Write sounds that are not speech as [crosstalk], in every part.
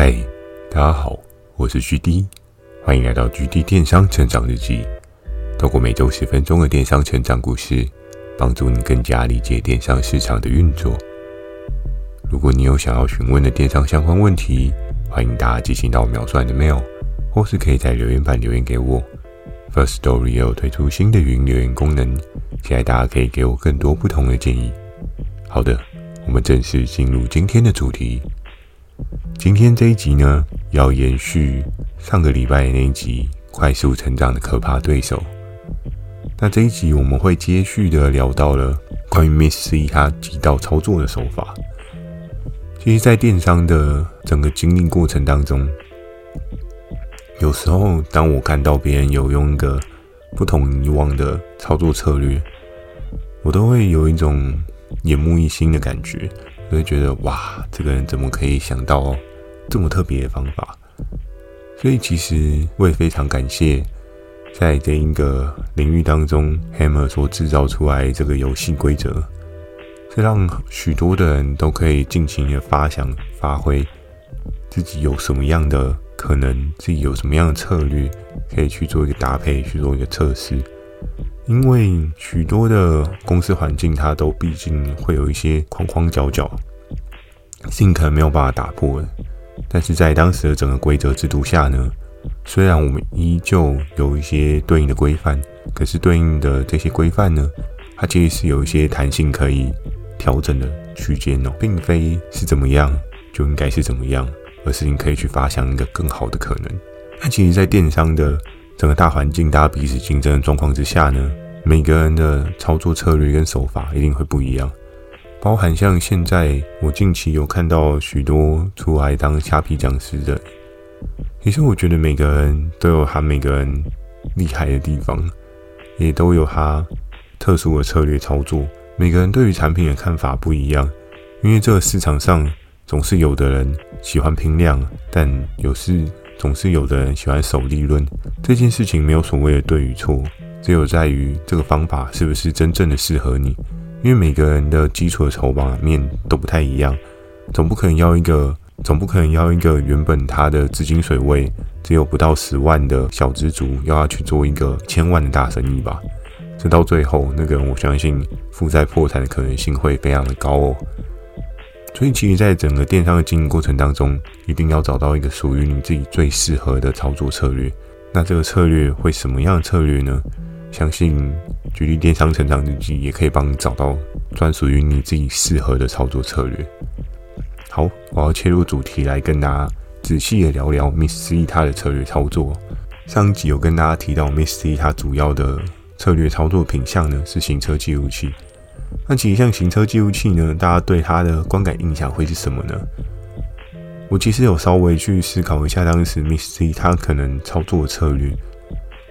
嗨，大家好，我是 GD，欢迎来到 GD 电商成长日记。透过每周十分钟的电商成长故事，帮助你更加理解电商市场的运作。如果你有想要询问的电商相关问题，欢迎大家寄信到秒算的 mail，或是可以在留言板留言给我。First Story 有推出新的语音留言功能，期待大家可以给我更多不同的建议。好的，我们正式进入今天的主题。今天这一集呢，要延续上个礼拜的那一集快速成长的可怕对手。那这一集我们会接续的聊到了关于 Miss C 他几道操作的手法。其实，在电商的整个经历过程当中，有时候当我看到别人有用一个不同以往的操作策略，我都会有一种眼目一新的感觉，我会觉得哇，这个人怎么可以想到？这么特别的方法，所以其实我也非常感谢，在这一个领域当中，Hammer 所制造出来这个游戏规则，是让许多的人都可以尽情的发想、发挥自己有什么样的可能，自己有什么样的策略，可以去做一个搭配，去做一个测试。因为许多的公司环境，它都毕竟会有一些框框角角，尽可能没有办法打破的。但是在当时的整个规则制度下呢，虽然我们依旧有一些对应的规范，可是对应的这些规范呢，它其实是有一些弹性可以调整的区间哦，并非是怎么样就应该是怎么样，而是你可以去发想一个更好的可能。那其实，在电商的整个大环境，大家彼此竞争的状况之下呢，每个人的操作策略跟手法一定会不一样。包含像现在，我近期有看到许多出来当虾皮讲师的。其实我觉得每个人都有他每个人厉害的地方，也都有他特殊的策略操作。每个人对于产品的看法不一样，因为这个市场上总是有的人喜欢拼量，但有时总是有的人喜欢守利润。这件事情没有所谓的对与错，只有在于这个方法是不是真正的适合你。因为每个人的基础的筹码面都不太一样，总不可能要一个，总不可能要一个原本他的资金水位只有不到十万的小资族，要他去做一个千万的大生意吧？这到最后，那个人我相信负债破产的可能性会非常的高哦。所以，其实，在整个电商的经营过程当中，一定要找到一个属于你自己最适合的操作策略。那这个策略会什么样的策略呢？相信。举例电商成长日记也可以帮你找到专属于你自己适合的操作策略。好，我要切入主题来跟大家仔细的聊聊 Miss C 它的策略操作。上集有跟大家提到 Miss C 它主要的策略操作品项呢是行车记录器。那其实像行车记录器呢，大家对它的观感印象会是什么呢？我其实有稍微去思考一下当时 Miss C 它可能操作策略。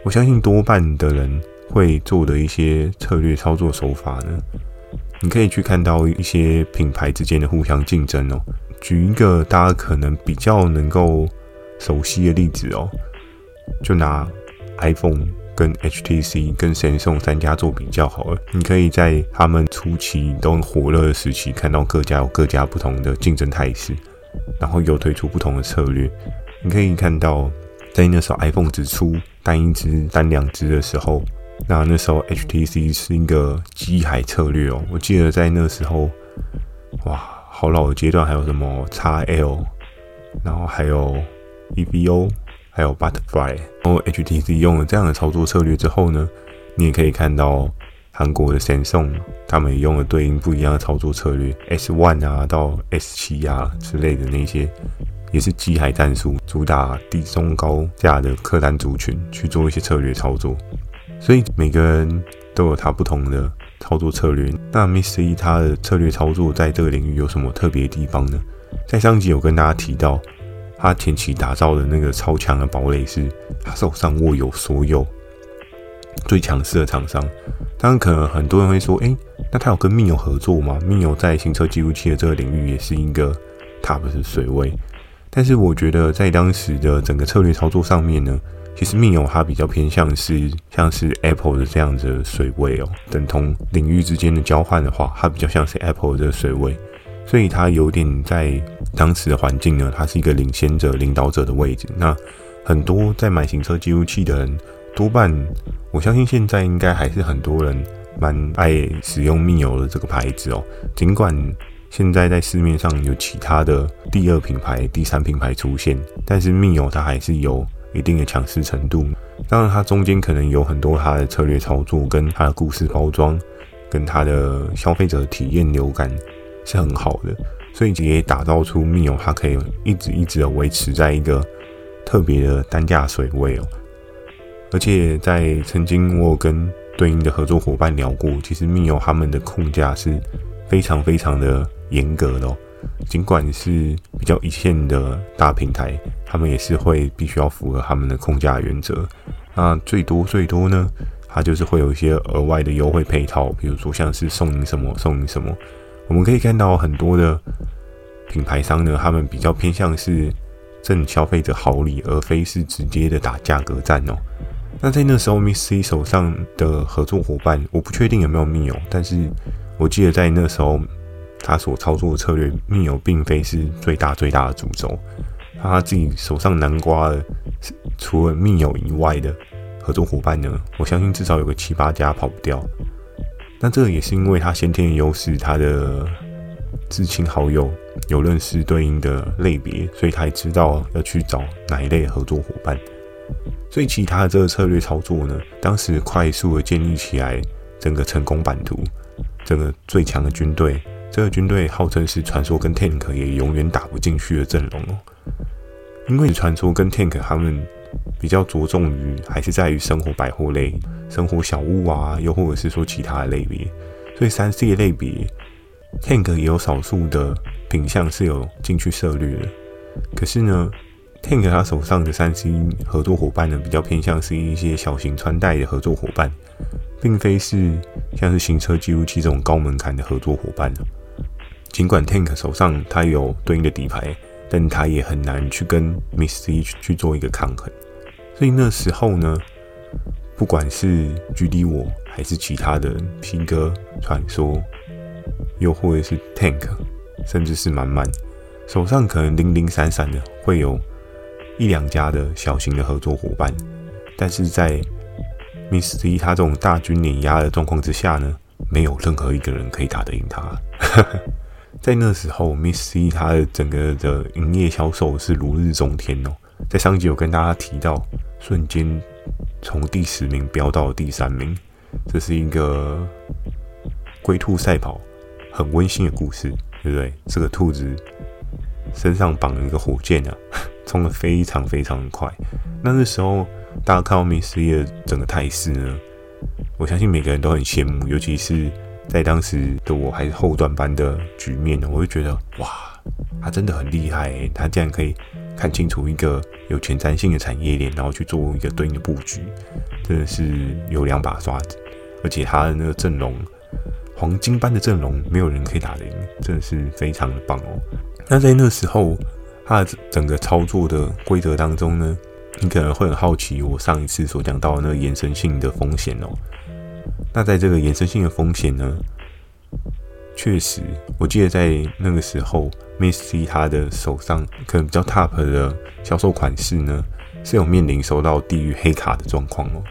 我相信多半的人。会做的一些策略操作手法呢，你可以去看到一些品牌之间的互相竞争哦。举一个大家可能比较能够熟悉的例子哦，就拿 iPhone 跟 HTC 跟 Samsung 三家做比较好了。你可以在他们初期都很火热的时期，看到各家有各家不同的竞争态势，然后又推出不同的策略。你可以看到，在那时候 iPhone 只出单一支、单两支的时候。那那时候 HTC 是一个机海策略哦，我记得在那时候，哇，好老的阶段还有什么 XL，然后还有 EVO，还有 Butterfly，然后 HTC 用了这样的操作策略之后呢，你也可以看到韩国的 Samsung 他们也用了对应不一样的操作策略，S1 啊到 S7 啊之类的那些，也是机海战术，主打低中高价的客单族群去做一些策略操作。所以每个人都有他不同的操作策略。那 Miss C 他的策略操作在这个领域有什么特别的地方呢？在上集有跟大家提到，他前期打造的那个超强的堡垒是，他手上握有所有最强势的厂商。当然，可能很多人会说，诶，那他有跟 Mio 合作吗？Mio 在行车记录器的这个领域也是一个 top 的水位。但是我觉得在当时的整个策略操作上面呢，其实 Mio 它比较偏向是像是 Apple 的这样子的水位哦，等同领域之间的交换的话，它比较像是 Apple 的水位，所以他有点在当时的环境呢，他是一个领先者、领导者的位置。那很多在买行车记录器的人，多半我相信现在应该还是很多人蛮爱使用密友的这个牌子哦。尽管现在在市面上有其他的第二品牌、第三品牌出现，但是密友它还是有一定的强势程度。当然，它中间可能有很多它的策略操作、跟它的故事包装、跟它的消费者体验流感是很好的，所以也打造出密友它可以一直一直的维持在一个特别的单价水位哦。而且在曾经我跟对应的合作伙伴聊过，其实密友他们的控价是非常非常的严格的哦。尽管是比较一线的大平台，他们也是会必须要符合他们的控价原则。那最多最多呢，它就是会有一些额外的优惠配套，比如说像是送你什么送你什么。我们可以看到很多的品牌商呢，他们比较偏向是赠消费者好礼，而非是直接的打价格战哦。那在那时候，Miss C 手上的合作伙伴，我不确定有没有密友，但是我记得在那时候。他所操作的策略，密友并非是最大最大的主轴。他自己手上南瓜的，除了密友以外的合作伙伴呢，我相信至少有个七八家跑不掉。那这个也是因为他先天的优势，他的至亲好友有认识对应的类别，所以他也知道要去找哪一类合作伙伴。所以其他的这个策略操作呢，当时快速的建立起来整个成功版图，整个最强的军队。这个军队号称是传说跟 Tank 也永远打不进去的阵容哦，因为传说跟 Tank 他们比较着重于还是在于生活百货类、生活小物啊，又或者是说其他的类别，所以三 C 的类别 Tank 也有少数的品项是有进去涉猎的。可是呢，Tank 他手上的三 C 合作伙伴呢，比较偏向是一些小型穿戴的合作伙伴，并非是像是行车记录器这种高门槛的合作伙伴。尽管 Tank 手上他有对应的底牌，但他也很难去跟 Miss C 去做一个抗衡。所以那时候呢，不管是 GD 我还是其他的皮革传说，又或者是 Tank，甚至是满满手上可能零零散散的会有一两家的小型的合作伙伴，但是在 Miss C 他这种大军碾压的状况之下呢，没有任何一个人可以打得赢他。[laughs] 在那时候，Miss C 他的整个的营业销售是如日中天哦。在上集有跟大家提到，瞬间从第十名飙到了第三名，这是一个龟兔赛跑，很温馨的故事，对不对？这个兔子身上绑了一个火箭啊，[laughs] 冲得非常非常快。那那时候大家看到 Miss 整个态势呢，我相信每个人都很羡慕，尤其是。在当时的我还是后段班的局面呢，我就觉得哇，他真的很厉害，他竟然可以看清楚一个有前瞻性的产业链，然后去做一个对应的布局，真的是有两把刷子，而且他的那个阵容，黄金般的阵容，没有人可以打得赢，真的是非常的棒哦。那在那时候，他的整个操作的规则当中呢，你可能会很好奇，我上一次所讲到的那个延伸性的风险哦。那在这个延伸性的风险呢，确实，我记得在那个时候，Miss C 他的手上可能比较 top 的销售款式呢，是有面临收到地狱黑卡的状况哦。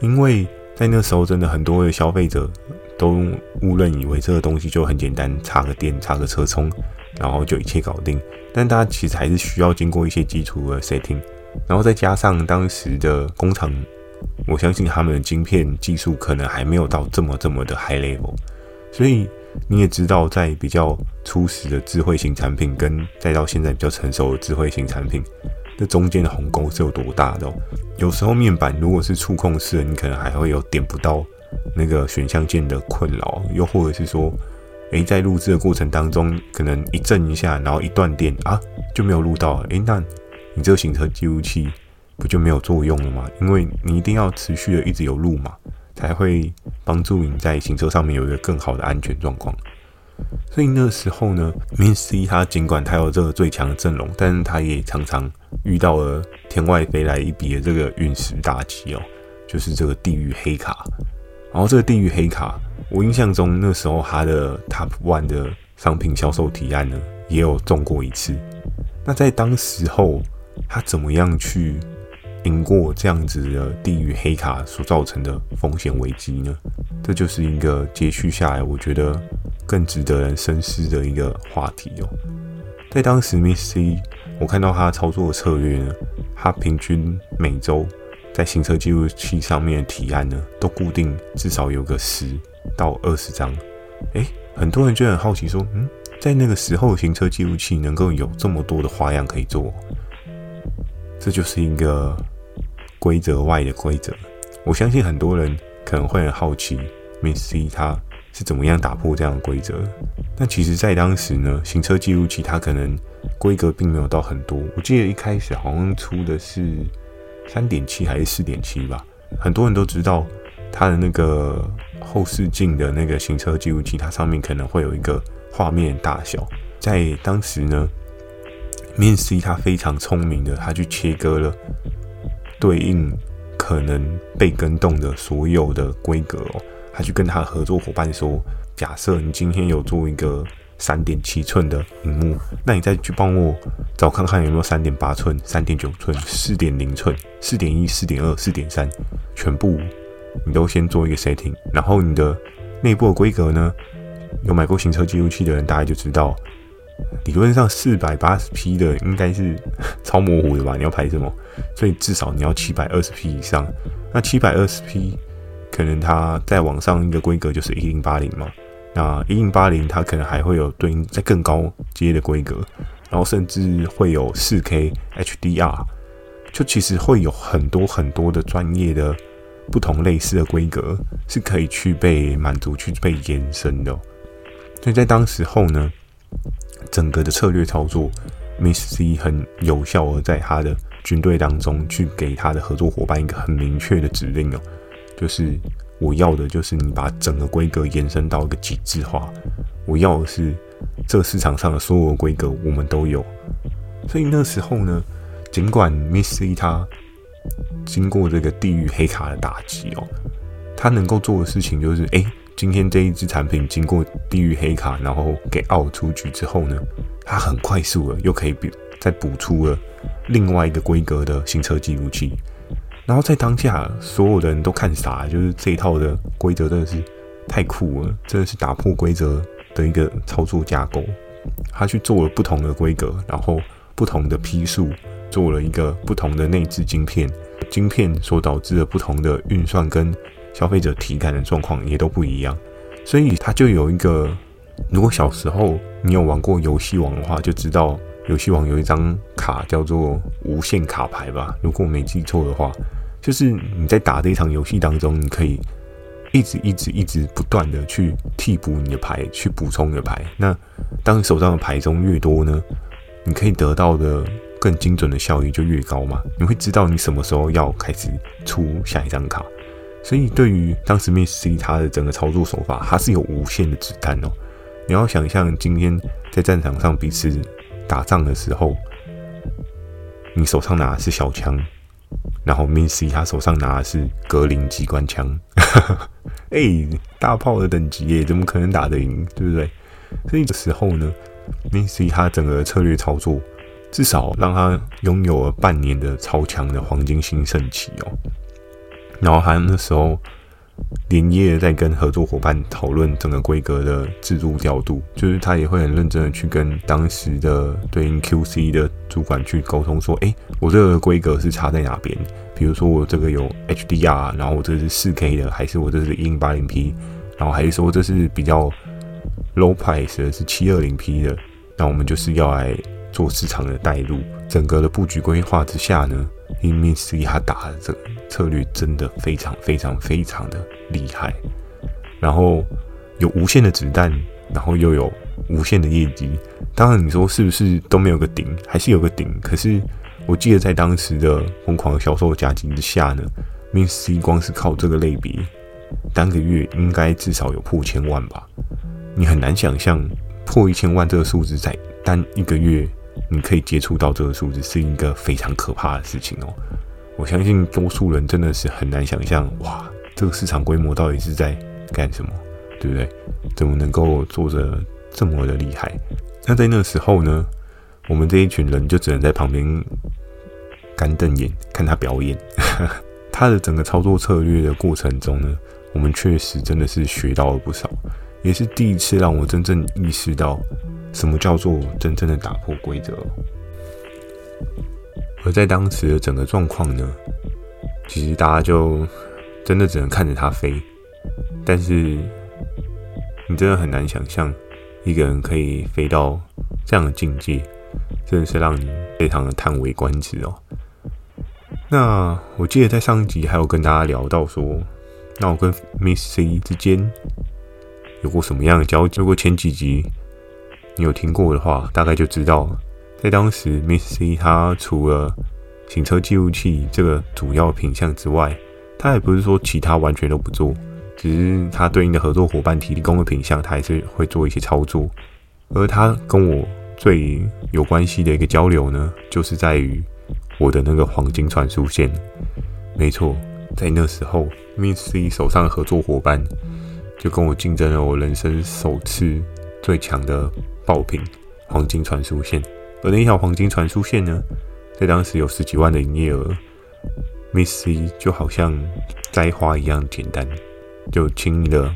因为在那时候，真的很多的消费者都误认以为这个东西就很简单，插个电、插个车充，然后就一切搞定。但大家其实还是需要经过一些基础的 setting，然后再加上当时的工厂。我相信他们的晶片技术可能还没有到这么这么的 high level，所以你也知道，在比较初始的智慧型产品跟再到现在比较成熟的智慧型产品，这中间的鸿沟是有多大的？有时候面板如果是触控式的，你可能还会有点不到那个选项键的困扰，又或者是说，诶，在录制的过程当中，可能一震一下，然后一断电啊，就没有录到，诶，那你这个行车记录器。不就没有作用了吗？因为你一定要持续的一直有录嘛，才会帮助你在行车上面有一个更好的安全状况。所以那时候呢，Miss C 他尽管他有这个最强的阵容，但是他也常常遇到了天外飞来一笔的这个陨石打击哦，就是这个地狱黑卡。然后这个地狱黑卡，我印象中那时候他的 Top One 的商品销售提案呢，也有中过一次。那在当时候，他怎么样去赢过这样子的地狱黑卡所造成的风险危机呢？这就是一个接续下来，我觉得更值得人深思的一个话题哦。在当时，Miss C，我看到他操作的策略呢，他平均每周在行车记录器上面的提案呢，都固定至少有个十到二十张。诶，很多人就很好奇说，嗯，在那个时候行车记录器能够有这么多的花样可以做，这就是一个规则外的规则。我相信很多人可能会很好奇，Miss C 他。是怎么样打破这样的规则？那其实，在当时呢，行车记录器它可能规格并没有到很多。我记得一开始好像出的是三点七还是四点七吧。很多人都知道它的那个后视镜的那个行车记录器，它上面可能会有一个画面大小。在当时呢，Miss C 它非常聪明的，它去切割了对应可能被更动的所有的规格哦。他去跟他合作伙伴说：“假设你今天有做一个三点七寸的荧幕，那你再去帮我找看看有没有三点八寸、三点九寸、四点零寸、四点一、四点二、四点三，全部你都先做一个 setting。然后你的内部的规格呢，有买过行车记录器的人大概就知道，理论上四百八十 P 的应该是 [laughs] 超模糊的吧？你要拍什么？所以至少你要七百二十 P 以上。那七百二十 P。”可能它再往上一个规格就是一零八零嘛，那一零八零它可能还会有对应在更高阶的规格，然后甚至会有四 K HDR，就其实会有很多很多的专业的不同类似的规格是可以去被满足、去被延伸的。所以在当时候呢，整个的策略操作，Miss C 很有效的在他的军队当中去给他的合作伙伴一个很明确的指令哦。就是我要的，就是你把整个规格延伸到一个极致化。我要的是这市场上的所有规格，我们都有。所以那时候呢，尽管 Miss C 他经过这个地狱黑卡的打击哦，他能够做的事情就是，哎，今天这一支产品经过地狱黑卡，然后给 out 出局之后呢，它很快速的又可以补再补出了另外一个规格的行车记录器。然后在当下，所有的人都看傻，就是这一套的规则真的是太酷了，真的是打破规则的一个操作架构。他去做了不同的规格，然后不同的批数，做了一个不同的内置晶片，晶片所导致的不同的运算跟消费者体感的状况也都不一样。所以他就有一个，如果小时候你有玩过游戏王的话，就知道游戏王有一张卡叫做无限卡牌吧，如果我没记错的话。就是你在打这一场游戏当中，你可以一直一直一直不断的去替补你的牌，去补充你的牌。那当你手上的牌中越多呢，你可以得到的更精准的效益就越高嘛。你会知道你什么时候要开始出下一张卡。所以对于当时 Miss C 他的整个操作手法，它是有无限的子弹哦。你要想象今天在战场上彼此打仗的时候，你手上拿的是小枪。然后 Miss C 他手上拿的是格林机关枪，[laughs] 哎、大炮的等级耶，怎么可能打得赢？对不对？所以这时候呢，Miss C 他整个策略操作，至少让他拥有了半年的超强的黄金兴盛期哦。然后他那时候。连夜在跟合作伙伴讨论整个规格的制度调度，就是他也会很认真的去跟当时的对应 QC 的主管去沟通，说：“哎，我这个规格是差在哪边？比如说我这个有 HDR，然后我这是 4K 的，还是我这是 1080P，然后还是说这是比较 low price 的是 720P 的，那我们就是要来做市场的带入，整个的布局规划之下呢。”因为 Miss C 他打的这个策略真的非常非常非常的厉害，然后有无限的子弹，然后又有无限的业绩。当然，你说是不是都没有个顶？还是有个顶？可是我记得在当时的疯狂销售夹击之下呢，Miss C 光是靠这个类别，单个月应该至少有破千万吧？你很难想象破一千万这个数字在单一个月。你可以接触到这个数字是一个非常可怕的事情哦。我相信多数人真的是很难想象，哇，这个市场规模到底是在干什么，对不对？怎么能够做着这么的厉害。那在那时候呢，我们这一群人就只能在旁边干瞪眼看他表演。[laughs] 他的整个操作策略的过程中呢，我们确实真的是学到了不少，也是第一次让我真正意识到什么叫做真正的打破规则。而在当时的整个状况呢，其实大家就真的只能看着他飞，但是你真的很难想象一个人可以飞到这样的境界，真的是让你非常的叹为观止哦。那我记得在上一集还有跟大家聊到说，那我跟 Miss C 之间有过什么样的交集？如果前几集你有听过的话，大概就知道了。在当时，Miss C 他除了行车记录器这个主要品项之外，他也不是说其他完全都不做，只是他对应的合作伙伴提供的品项，他还是会做一些操作。而他跟我最有关系的一个交流呢，就是在于我的那个黄金传输线。没错，在那时候，Miss C 手上的合作伙伴就跟我竞争了我人生首次最强的爆品——黄金传输线。而那一条黄金传输线呢，在当时有十几万的营业额，Miss C 就好像摘花一样简单，就轻易的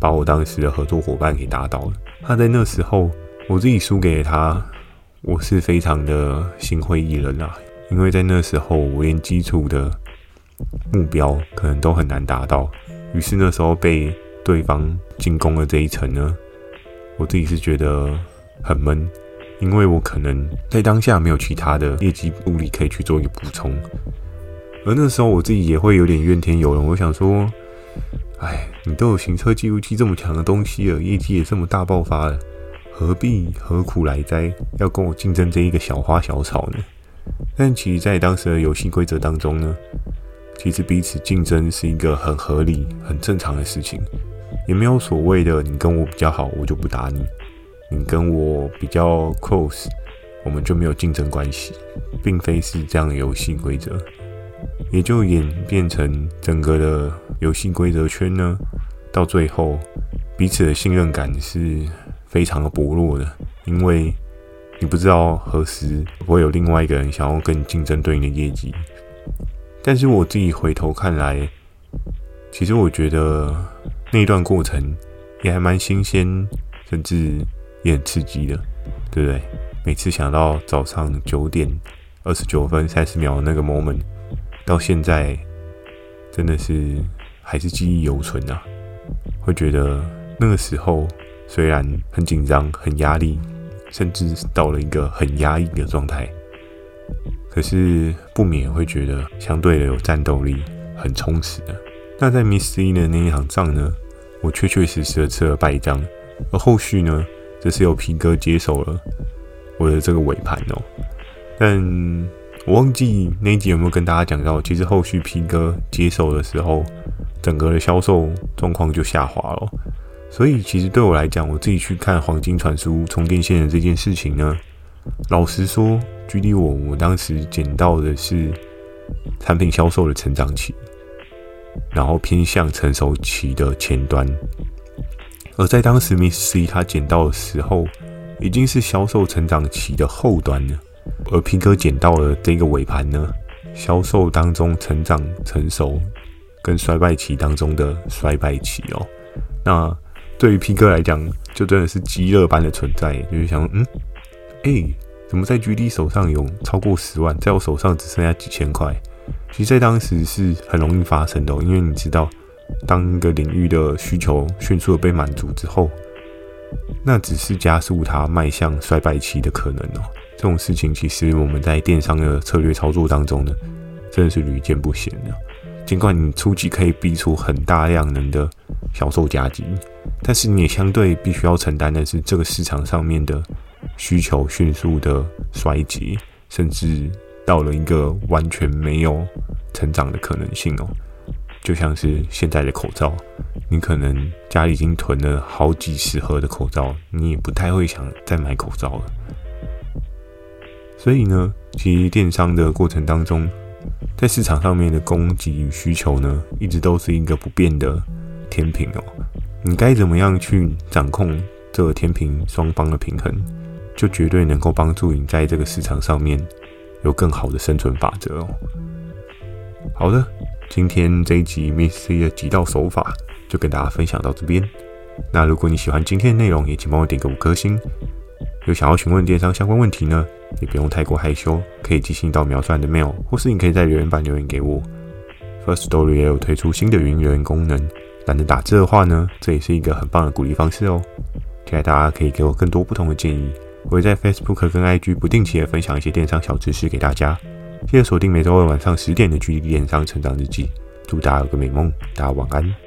把我当时的合作伙伴给打倒了。他在那时候，我自己输给了他，我是非常的心灰意冷啊，因为在那时候我连基础的目标可能都很难达到，于是那时候被对方进攻了这一层呢，我自己是觉得很闷。因为我可能在当下没有其他的业绩物力可以去做一个补充，而那时候我自己也会有点怨天尤人。我想说，哎，你都有行车记录器这么强的东西了，业绩也这么大爆发了，何必何苦来哉，要跟我竞争这一个小花小草呢？但其实，在当时的游戏规则当中呢，其实彼此竞争是一个很合理、很正常的事情，也没有所谓的你跟我比较好，我就不打你。你跟我比较 close，我们就没有竞争关系，并非是这样的游戏规则，也就演变成整个的游戏规则圈呢。到最后，彼此的信任感是非常的薄弱的，因为你不知道何时会有另外一个人想要跟你竞争对应的业绩。但是我自己回头看来，其实我觉得那一段过程也还蛮新鲜，甚至。也很刺激的，对不对？每次想到早上九点二十九分三十秒的那个 moment，到现在真的是还是记忆犹存啊！会觉得那个时候虽然很紧张、很压力，甚至到了一个很压抑的状态，可是不免会觉得相对的有战斗力，很充实的。那在 Miss C 的那一场仗呢，我确确实实的吃了败仗，而后续呢？这是由皮哥接手了我的这个尾盘哦，但我忘记那一集有没有跟大家讲到，其实后续皮哥接手的时候，整个的销售状况就下滑了。所以其实对我来讲，我自己去看黄金传输充电线的这件事情呢，老实说，距离我我当时捡到的是产品销售的成长期，然后偏向成熟期的前端。而在当时，Miss C 他捡到的时候，已经是销售成长期的后端了。而皮哥捡到了这个尾盘呢，销售当中成长成熟跟衰败期当中的衰败期哦。那对于 P 哥来讲，就真的是饥饿般的存在，就是想，嗯，哎、怎么在 GD 手上有超过十万，在我手上只剩下几千块？其实，在当时是很容易发生的哦，因为你知道。当一个领域的需求迅速的被满足之后，那只是加速它迈向衰败期的可能哦。这种事情其实我们在电商的策略操作当中呢，真的是屡见不鲜的。尽管你初期可以逼出很大量能的销售加急，但是你也相对必须要承担的是这个市场上面的需求迅速的衰竭，甚至到了一个完全没有成长的可能性哦。就像是现在的口罩，你可能家里已经囤了好几十盒的口罩，你也不太会想再买口罩了。所以呢，其实电商的过程当中，在市场上面的供给与需求呢，一直都是一个不变的天平哦。你该怎么样去掌控这个天平双方的平衡，就绝对能够帮助你在这个市场上面有更好的生存法则哦。好的，今天这一集 Miss C 的几道手法就跟大家分享到这边。那如果你喜欢今天的内容，也请帮我点个五颗星。有想要询问电商相关问题呢，也不用太过害羞，可以寄信到描述栏的 mail，或是你可以在留言板留言给我。Firstory 也有推出新的语音留言功能，懒得打字的话呢，这也是一个很棒的鼓励方式哦。期待大家可以给我更多不同的建议，我会在 Facebook 跟 IG 不定期的分享一些电商小知识给大家。记得锁定每周二晚上十点的《距离电商成长日记》，祝大家有个美梦，大家晚安。